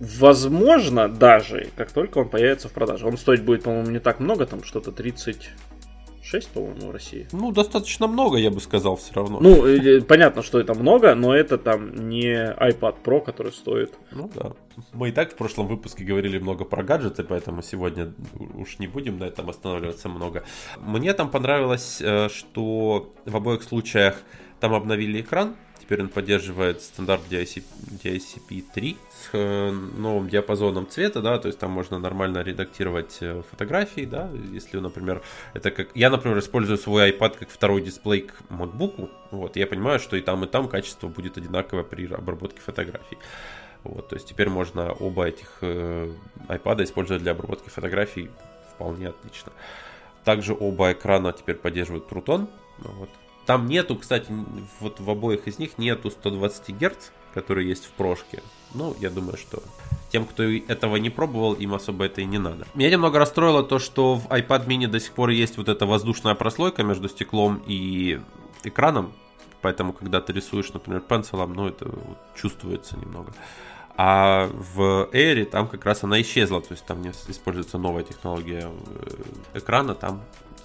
Возможно, даже, как только он появится в продаже. Он стоить будет, по-моему, не так много, там что-то 36, по-моему, в России. Ну, достаточно много, я бы сказал, все равно. Ну, э, понятно, что это много, но это там не iPad Pro, который стоит. Ну да. Мы и так в прошлом выпуске говорили много про гаджеты, поэтому сегодня уж не будем на этом останавливаться много. Мне там понравилось, э, что в обоих случаях там обновили экран, Теперь он поддерживает стандарт DICP, DICP 3 с э, новым диапазоном цвета, да, то есть там можно нормально редактировать э, фотографии, да, если, например, это как... Я, например, использую свой iPad как второй дисплей к MacBook, вот, я понимаю, что и там, и там качество будет одинаковое при обработке фотографий. Вот, то есть теперь можно оба этих э, iPad использовать для обработки фотографий вполне отлично. Также оба экрана теперь поддерживают True Вот. Там нету, кстати, вот в обоих из них нету 120 Гц, которые есть в прошке. Ну, я думаю, что тем, кто этого не пробовал, им особо это и не надо. Меня немного расстроило то, что в iPad mini до сих пор есть вот эта воздушная прослойка между стеклом и экраном. Поэтому, когда ты рисуешь, например, пенсилом, ну, это чувствуется немного. А в Air там как раз она исчезла, то есть там не используется новая технология э, экрана, там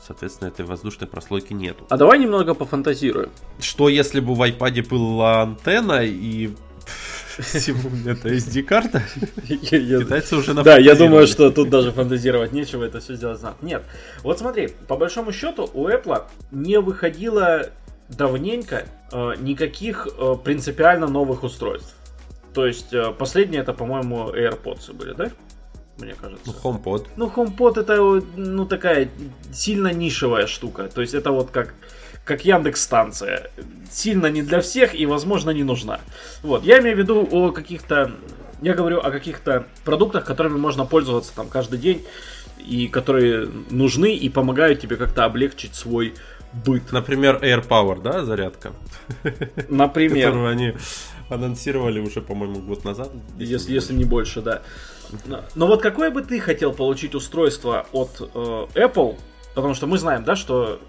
соответственно, этой воздушной прослойки нету. А давай немного пофантазируем. Что если бы в iPad была антенна и это SD-карта? Китайцы уже Да, я думаю, что тут даже фантазировать нечего, это все сделать надо. Нет, вот смотри, по большому счету у Apple не выходило давненько э, никаких э, принципиально новых устройств. То есть э, последние это, по-моему, AirPods были, да? Мне кажется. Ну, HomePod. Ну, HomePod это, ну, такая сильно нишевая штука. То есть это вот как как Яндекс станция. Сильно не для всех и, возможно, не нужна. Вот, я имею в виду о каких-то... Я говорю о каких-то продуктах, которыми можно пользоваться там каждый день и которые нужны и помогают тебе как-то облегчить свой быт. Например, AirPower, да, зарядка? Например. Которую они анонсировали уже, по-моему, год назад. Если, если не больше, да. Но, вот какое бы ты хотел получить устройство от э, Apple? Потому что мы знаем, да, что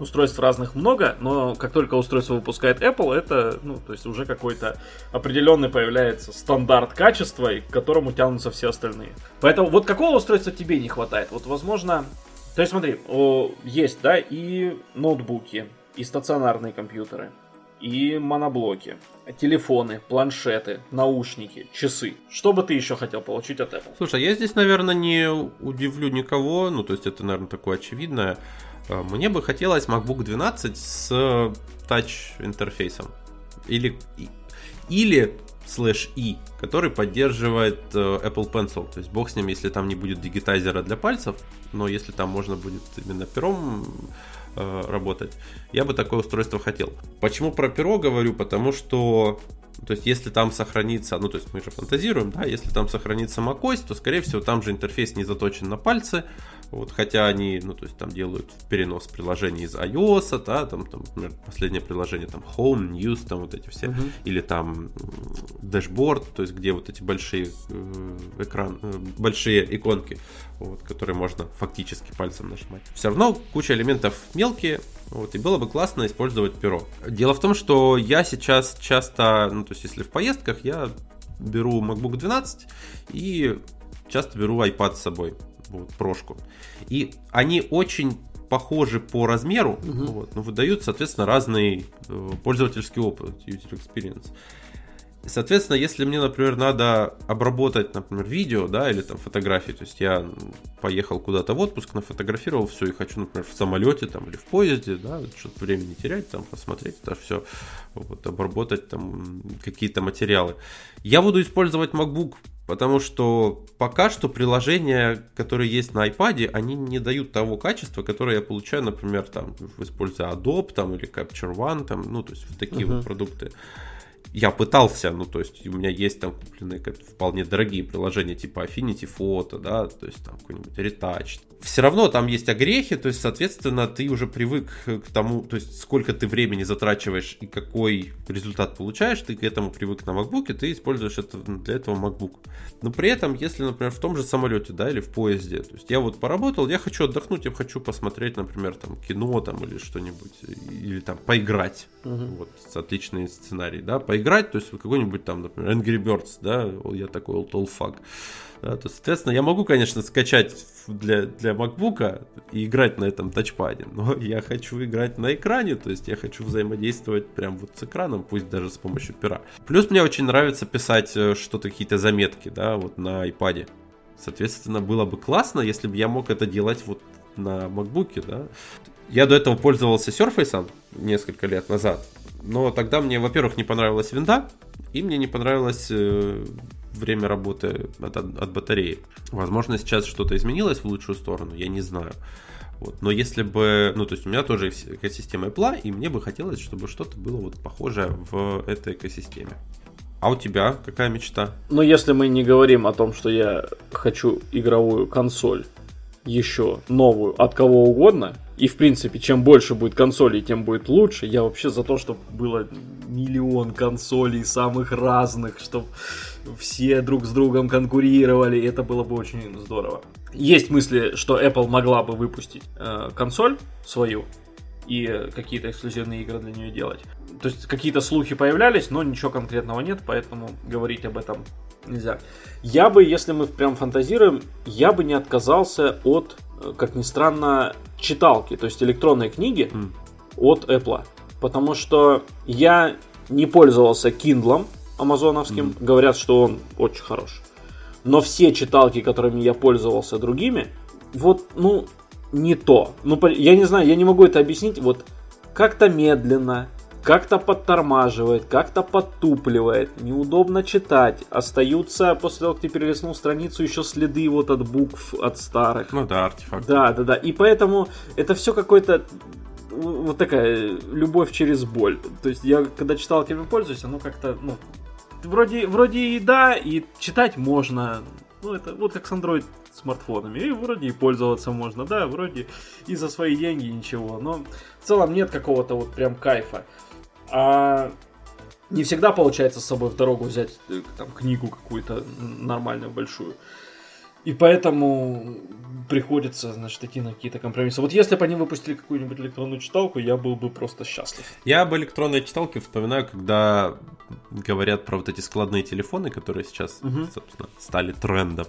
устройств разных много, но как только устройство выпускает Apple, это, ну, то есть уже какой-то определенный появляется стандарт качества, к которому тянутся все остальные. Поэтому вот какого устройства тебе не хватает? Вот, возможно, то есть смотри, о, есть, да, и ноутбуки, и стационарные компьютеры, и моноблоки, телефоны, планшеты, наушники, часы. Что бы ты еще хотел получить от Apple? Слушай, я здесь, наверное, не удивлю никого, ну, то есть это, наверное, такое очевидное. А, мне бы хотелось MacBook 12 с touch интерфейсом. Или, или слэш и, который поддерживает э, Apple Pencil. То есть бог с ним, если там не будет дигитайзера для пальцев, но если там можно будет именно пером э, работать, я бы такое устройство хотел. Почему про перо говорю? Потому что то есть, если там сохранится, ну, то есть мы же фантазируем, да, если там сохранится macOS, то, скорее всего, там же интерфейс не заточен на пальцы, вот, хотя они, ну, то есть там делают перенос приложений из iOS, да, там, там, например, последнее приложение, там, Home, News, там вот эти все, uh-huh. или там Dashboard, то есть где вот эти большие э, экран, э, большие иконки, вот, которые можно фактически пальцем нажимать. Все равно куча элементов мелкие, вот, и было бы классно использовать перо. Дело в том, что я сейчас часто, ну, то есть если в поездках, я беру MacBook 12 и часто беру iPad с собой вот, прошку. И они очень похожи по размеру, угу. вот, но выдают, соответственно, разный э, пользовательский опыт, user experience. Соответственно, если мне, например, надо обработать, например, видео, да, или там фотографии, то есть я поехал куда-то в отпуск, нафотографировал все и хочу, например, в самолете там или в поезде, да, что-то времени не терять, там посмотреть это все, вот, обработать там какие-то материалы. Я буду использовать MacBook Потому что пока что приложения, которые есть на iPad, они не дают того качества, которое я получаю, например, там, используя Adobe там, или Capture One, там, ну, то есть вот такие uh-huh. вот продукты я пытался, ну, то есть у меня есть там купленные вполне дорогие приложения типа Affinity Photo, да, то есть там какой-нибудь Retouch. Все равно там есть огрехи, то есть, соответственно, ты уже привык к тому, то есть сколько ты времени затрачиваешь и какой результат получаешь, ты к этому привык на MacBook, и ты используешь это для этого MacBook. Но при этом, если, например, в том же самолете, да, или в поезде, то есть я вот поработал, я хочу отдохнуть, я хочу посмотреть, например, там кино там или что-нибудь, или там поиграть, угу. вот, отличный сценарий, да, поиграть играть, то есть какой-нибудь там, например, Angry Birds, да, я такой олдфаг. Да, то, соответственно, я могу, конечно, скачать для, для MacBook и играть на этом тачпаде, но я хочу играть на экране, то есть я хочу взаимодействовать прям вот с экраном, пусть даже с помощью пера. Плюс мне очень нравится писать э, что-то, какие-то заметки, да, вот на iPad. Соответственно, было бы классно, если бы я мог это делать вот на MacBook, да. Я до этого пользовался Surface несколько лет назад, но тогда мне, во-первых, не понравилась винда, и мне не понравилось э, время работы от, от батареи. Возможно, сейчас что-то изменилось в лучшую сторону, я не знаю. Вот. Но если бы, ну то есть у меня тоже экосистема Apple, и мне бы хотелось, чтобы что-то было вот похожее в этой экосистеме. А у тебя какая мечта? Но если мы не говорим о том, что я хочу игровую консоль еще новую от кого угодно, и в принципе, чем больше будет консолей, тем будет лучше. Я вообще за то, чтобы было миллион консолей самых разных, чтобы все друг с другом конкурировали. Это было бы очень здорово. Есть мысли, что Apple могла бы выпустить э, консоль свою и какие-то эксклюзивные игры для нее делать. То есть какие-то слухи появлялись, но ничего конкретного нет, поэтому говорить об этом нельзя. Я бы, если мы прям фантазируем, я бы не отказался от, э, как ни странно, читалки, то есть электронной книги mm. от Apple. Потому что я не пользовался Kindle амазоновским, mm. говорят, что он очень хорош. Но все читалки, которыми я пользовался другими, вот, ну, не то. Ну, я не знаю, я не могу это объяснить. Вот как-то медленно, как-то подтормаживает, как-то подтупливает, неудобно читать. Остаются, после того, как ты перелистнул страницу, еще следы вот от букв, от старых. Ну да, артефакт. Да, да, да. И поэтому это все какой-то вот такая любовь через боль. То есть я, когда читал, кем пользуюсь, оно как-то, ну, вроде, вроде и да, и читать можно. Ну, это вот как с Android смартфонами. И вроде и пользоваться можно, да, вроде и за свои деньги ничего. Но в целом нет какого-то вот прям кайфа. А не всегда получается с собой в дорогу взять э, там книгу какую-то нормальную, большую. И поэтому приходится, значит, идти на какие-то компромиссы. Вот если бы они выпустили какую-нибудь электронную читалку, я был бы просто счастлив. Я об электронной читалке вспоминаю, когда говорят про вот эти складные телефоны, которые сейчас, угу. собственно, стали трендом.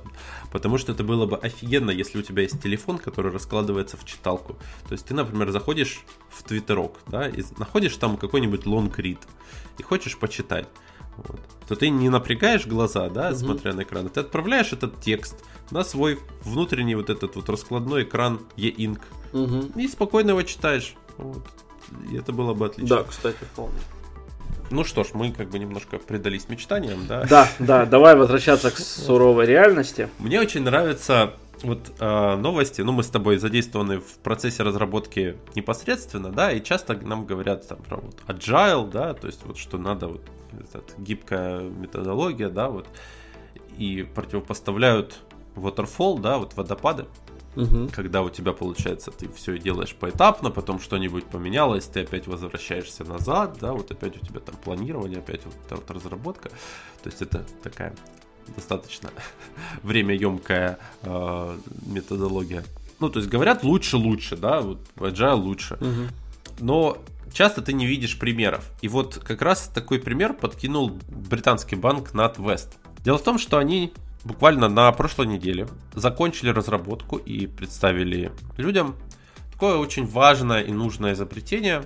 Потому что это было бы офигенно, если у тебя есть телефон, который раскладывается в читалку. То есть ты, например, заходишь в Твиттерок, да, и находишь там какой-нибудь лонгрид и хочешь почитать. Вот. То ты не напрягаешь глаза, да, угу. смотря на экран, ты отправляешь этот текст на свой внутренний вот этот вот раскладной экран e-ink угу. и спокойно его читаешь. Вот. И это было бы отлично. Да, кстати, вполне. Ну что ж, мы как бы немножко предались мечтаниям, да? Да, да, давай возвращаться к суровой реальности. Мне очень нравится вот э, новости, ну мы с тобой задействованы в процессе разработки непосредственно, да, и часто нам говорят там про вот agile, да, то есть вот что надо вот этот, гибкая методология, да, вот, и противопоставляют waterfall, да, вот водопады, угу. когда у тебя получается ты все делаешь поэтапно, потом что-нибудь поменялось, ты опять возвращаешься назад, да, вот опять у тебя там планирование, опять вот, вот разработка, то есть это такая достаточно время емкая э, методология. Ну, то есть говорят лучше, лучше, да, вот agile лучше. Угу. Но часто ты не видишь примеров. И вот как раз такой пример подкинул британский банк NatWest. Дело в том, что они буквально на прошлой неделе закончили разработку и представили людям такое очень важное и нужное изобретение,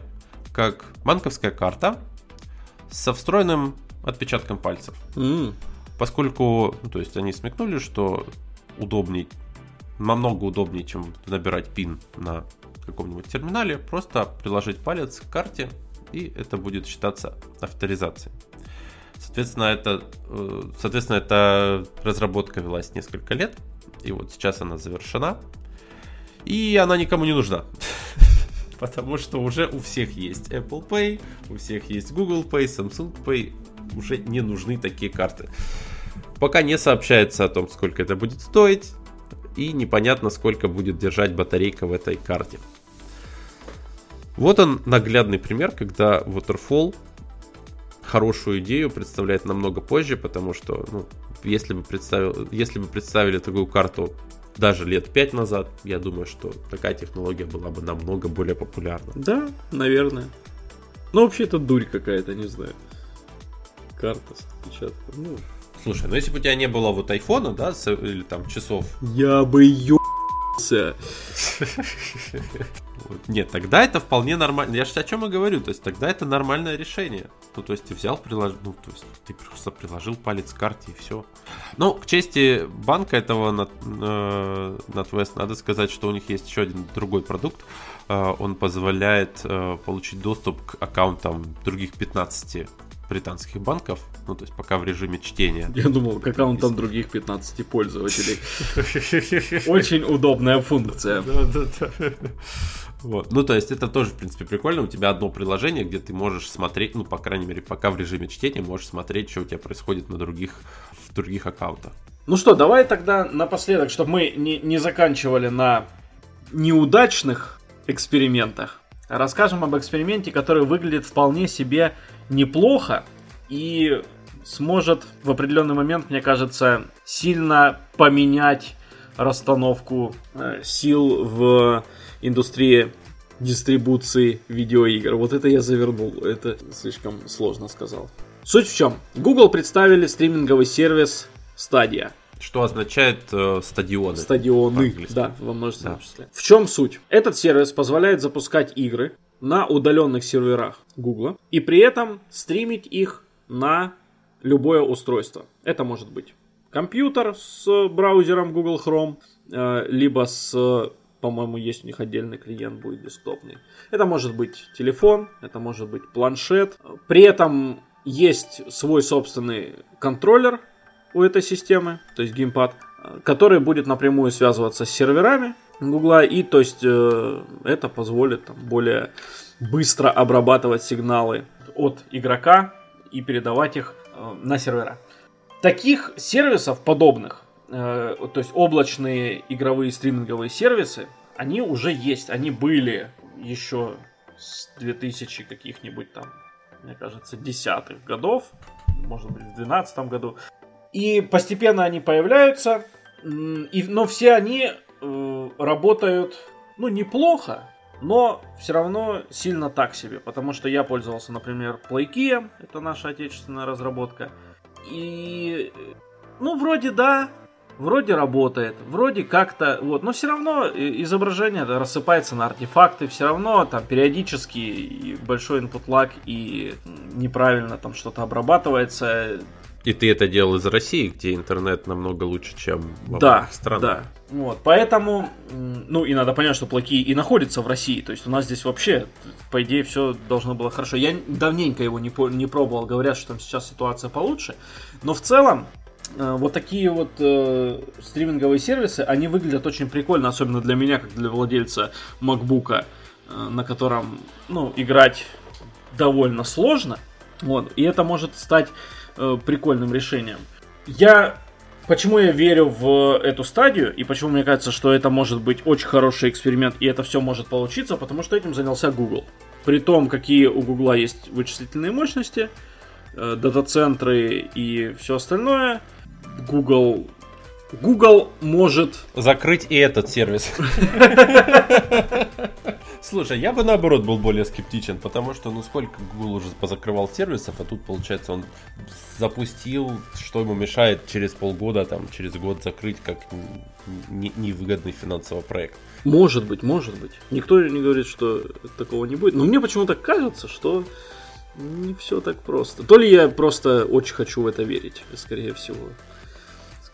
как банковская карта со встроенным отпечатком пальцев. Mm. Поскольку, ну, то есть они смекнули, что удобней, намного удобнее, чем набирать пин на каком-нибудь терминале, просто приложить палец к карте, и это будет считаться авторизацией. Соответственно, это, э, соответственно, эта разработка велась несколько лет, и вот сейчас она завершена, и она никому не нужна. Потому что уже у всех есть Apple Pay, у всех есть Google Pay, Samsung Pay, уже не нужны такие карты. Пока не сообщается о том, сколько это будет стоить, и непонятно, сколько будет держать батарейка в этой карте. Вот он наглядный пример, когда Waterfall хорошую идею представляет намного позже, потому что, ну, если бы, представил, если бы представили такую карту даже лет пять назад, я думаю, что такая технология была бы намного более популярна. Да, наверное. Ну, вообще, это дурь какая-то, не знаю. Карта с отпечатком. Ну, Слушай, ну если бы у тебя не было вот айфона, да, или там часов. Я бы ебался. Нет, тогда это вполне нормально. Я же о чем и говорю. То есть тогда это нормальное решение. Ну, то есть ты взял, приложил, ну, то есть ты просто приложил палец к карте и все. Ну, к чести банка этого на NatWest, надо сказать, что у них есть еще один другой продукт. Э, он позволяет э, получить доступ к аккаунтам других 15 британских банков, ну, то есть пока в режиме чтения. Я думал, как аккаунтом других 15 пользователей. Очень удобная функция. Да, да, да. Вот. Ну, то есть это тоже, в принципе, прикольно. У тебя одно приложение, где ты можешь смотреть, ну, по крайней мере, пока в режиме чтения можешь смотреть, что у тебя происходит на других, в других аккаунтах. Ну что, давай тогда напоследок, чтобы мы не, не заканчивали на неудачных экспериментах. Расскажем об эксперименте, который выглядит вполне себе неплохо и сможет в определенный момент, мне кажется, сильно поменять расстановку э, сил в индустрии дистрибуции видеоигр. Вот это я завернул, это слишком сложно сказал. Суть в чем? Google представили стриминговый сервис Stadia. Что означает э, стадионы? Стадионы, да, во множественном да. числе. В чем суть? Этот сервис позволяет запускать игры на удаленных серверах Google и при этом стримить их на любое устройство. Это может быть компьютер с браузером Google Chrome, э, либо с, по-моему, есть у них отдельный клиент будет десктопный. Это может быть телефон, это может быть планшет. При этом есть свой собственный контроллер у этой системы, то есть геймпад, который будет напрямую связываться с серверами Гугла, и то есть э, это позволит там, более быстро обрабатывать сигналы от игрока и передавать их э, на сервера. Таких сервисов подобных, э, то есть облачные игровые стриминговые сервисы, они уже есть, они были еще с 2000 каких-нибудь там, мне кажется, десятых годов, может быть, в 2012 году. И постепенно они появляются, и, но все они э, работают, ну, неплохо, но все равно сильно так себе, потому что я пользовался, например, PlayKey, это наша отечественная разработка, и, ну, вроде да, вроде работает, вроде как-то, вот, но все равно изображение рассыпается на артефакты, все равно там периодически большой input lag и неправильно там что-то обрабатывается, и ты это делал из России, где интернет намного лучше, чем в да, странах. Да, вот, поэтому, ну и надо понять, что Плаки и находится в России, то есть у нас здесь вообще, по идее, все должно было хорошо. Я давненько его не, не пробовал, говорят, что там сейчас ситуация получше, но в целом, вот такие вот э, стриминговые сервисы, они выглядят очень прикольно, особенно для меня, как для владельца MacBook, э, на котором, ну, играть довольно сложно, вот, и это может стать э, прикольным решением. Я Почему я верю в эту стадию и почему мне кажется, что это может быть очень хороший эксперимент и это все может получиться, потому что этим занялся Google. При том, какие у Google есть вычислительные мощности, э, дата-центры и все остальное, Google Google может... Закрыть и этот сервис. Слушай, я бы наоборот был более скептичен, потому что ну сколько Google уже позакрывал сервисов, а тут получается он запустил, что ему мешает через полгода, там, через год закрыть как невыгодный финансовый проект. Может быть, может быть. Никто не говорит, что такого не будет. Но мне почему-то кажется, что не все так просто. То ли я просто очень хочу в это верить, скорее всего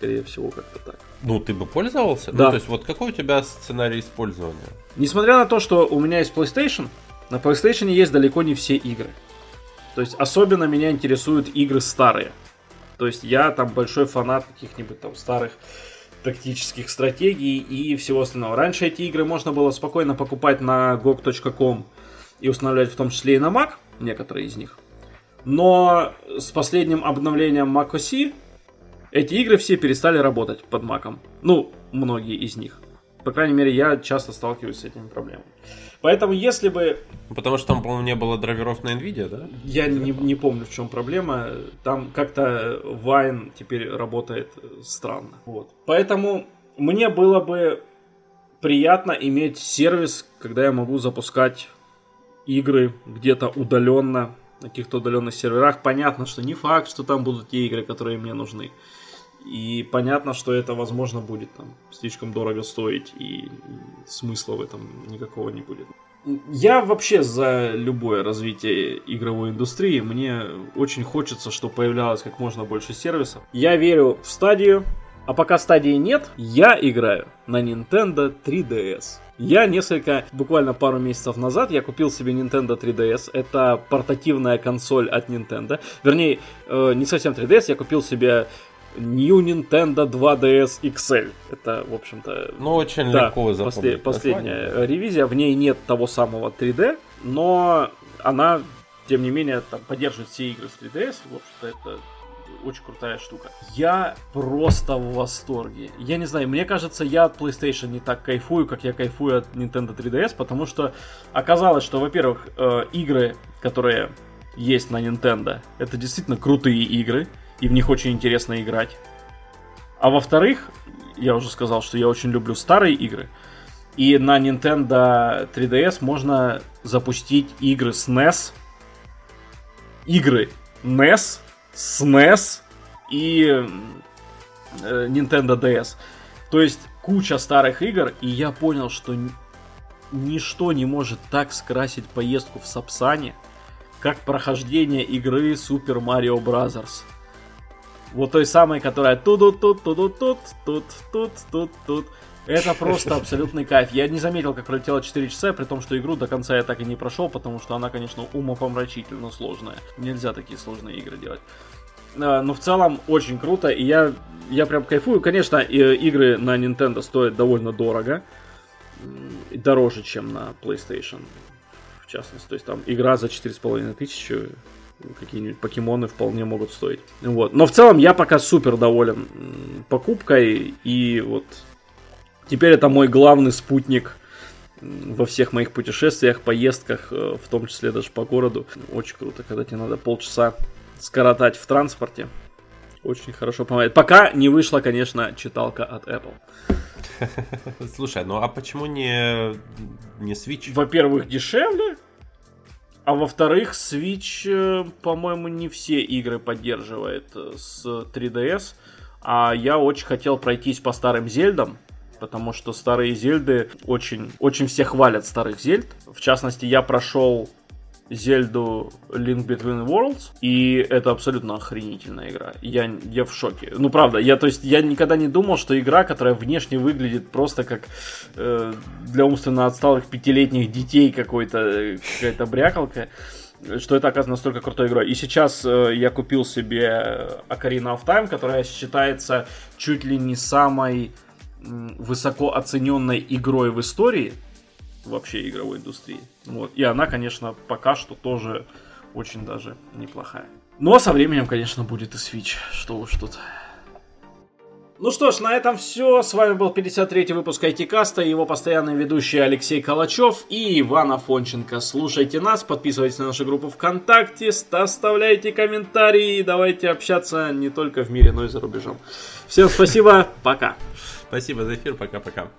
скорее всего, как-то так. Ну, ты бы пользовался? Да. Ну, то есть, вот какой у тебя сценарий использования? Несмотря на то, что у меня есть PlayStation, на PlayStation есть далеко не все игры. То есть, особенно меня интересуют игры старые. То есть, я там большой фанат каких-нибудь там старых тактических стратегий и всего остального. Раньше эти игры можно было спокойно покупать на gog.com и устанавливать в том числе и на Mac, некоторые из них. Но с последним обновлением Mac OS эти игры все перестали работать под маком. Ну, многие из них. По крайней мере, я часто сталкиваюсь с этими проблемами. Поэтому, если бы... Потому что там, по-моему, не было драйверов на NVIDIA, да? Я не, не помню, в чем проблема. Там как-то Wine теперь работает странно. Вот. Поэтому мне было бы приятно иметь сервис, когда я могу запускать игры где-то удаленно, на каких-то удаленных серверах. Понятно, что не факт, что там будут те игры, которые мне нужны. И понятно, что это, возможно, будет там слишком дорого стоить, и смысла в этом никакого не будет. Я вообще за любое развитие игровой индустрии. Мне очень хочется, чтобы появлялось как можно больше сервисов. Я верю в стадию, а пока стадии нет, я играю на Nintendo 3DS. Я несколько, буквально пару месяцев назад, я купил себе Nintendo 3DS. Это портативная консоль от Nintendo. Вернее, э, не совсем 3DS, я купил себе New Nintendo 2DS XL. Это, в общем-то... Ну, очень да, легко запомнить. После, последняя название. ревизия. В ней нет того самого 3D, но она, тем не менее, там, поддерживает все игры с 3DS. В общем-то, это очень крутая штука. Я просто в восторге. Я не знаю, мне кажется, я от PlayStation не так кайфую, как я кайфую от Nintendo 3DS, потому что оказалось, что, во-первых, э, игры, которые есть на Nintendo, это действительно крутые игры, и в них очень интересно играть. А во-вторых, я уже сказал, что я очень люблю старые игры, и на Nintendo 3DS можно запустить игры с NES, игры NES, SNES и э, Nintendo DS. То есть куча старых игр, и я понял, что ничто не может так скрасить поездку в Сапсане, как прохождение игры Super Mario Bros. Вот той самой, которая тут тут тут тут тут тут тут тут тут это просто абсолютный кайф. Я не заметил, как пролетело 4 часа, при том, что игру до конца я так и не прошел, потому что она, конечно, умопомрачительно сложная. Нельзя такие сложные игры делать. А, но в целом очень круто, и я, я прям кайфую. Конечно, игры на Nintendo стоят довольно дорого. Дороже, чем на PlayStation, в частности. То есть там игра за 4,5 тысячи, какие-нибудь покемоны вполне могут стоить. Вот. Но в целом я пока супер доволен покупкой, и вот Теперь это мой главный спутник во всех моих путешествиях, поездках, э, в том числе даже по городу. Очень круто, когда тебе надо полчаса скоротать в транспорте. Очень хорошо помогает. Пока не вышла, конечно, читалка от Apple. Слушай, ну а почему не, не Switch? Во-первых, дешевле. А во-вторых, Switch, э, по-моему, не все игры поддерживает э, с 3DS. А я очень хотел пройтись по старым Зельдам потому что старые Зельды очень, очень все хвалят старых Зельд. В частности, я прошел Зельду Link Between Worlds, и это абсолютно охренительная игра. Я, я в шоке. Ну, правда, я, то есть, я никогда не думал, что игра, которая внешне выглядит просто как э, для умственно отсталых пятилетних детей какой-то, какая-то брякалка, что это оказывается настолько крутой игрой. И сейчас э, я купил себе Ocarina of Time, которая считается чуть ли не самой высоко оцененной игрой в истории вообще игровой индустрии. Вот. И она, конечно, пока что тоже очень даже неплохая. Но со временем, конечно, будет и Switch. Что уж тут. Ну что ж, на этом все. С вами был 53-й выпуск IT-каста, его постоянный ведущий Алексей Калачев и Иван Афонченко. Слушайте нас, подписывайтесь на нашу группу ВКонтакте, оставляйте комментарии, давайте общаться не только в мире, но и за рубежом. Всем спасибо, пока. Спасибо за эфир, пока-пока.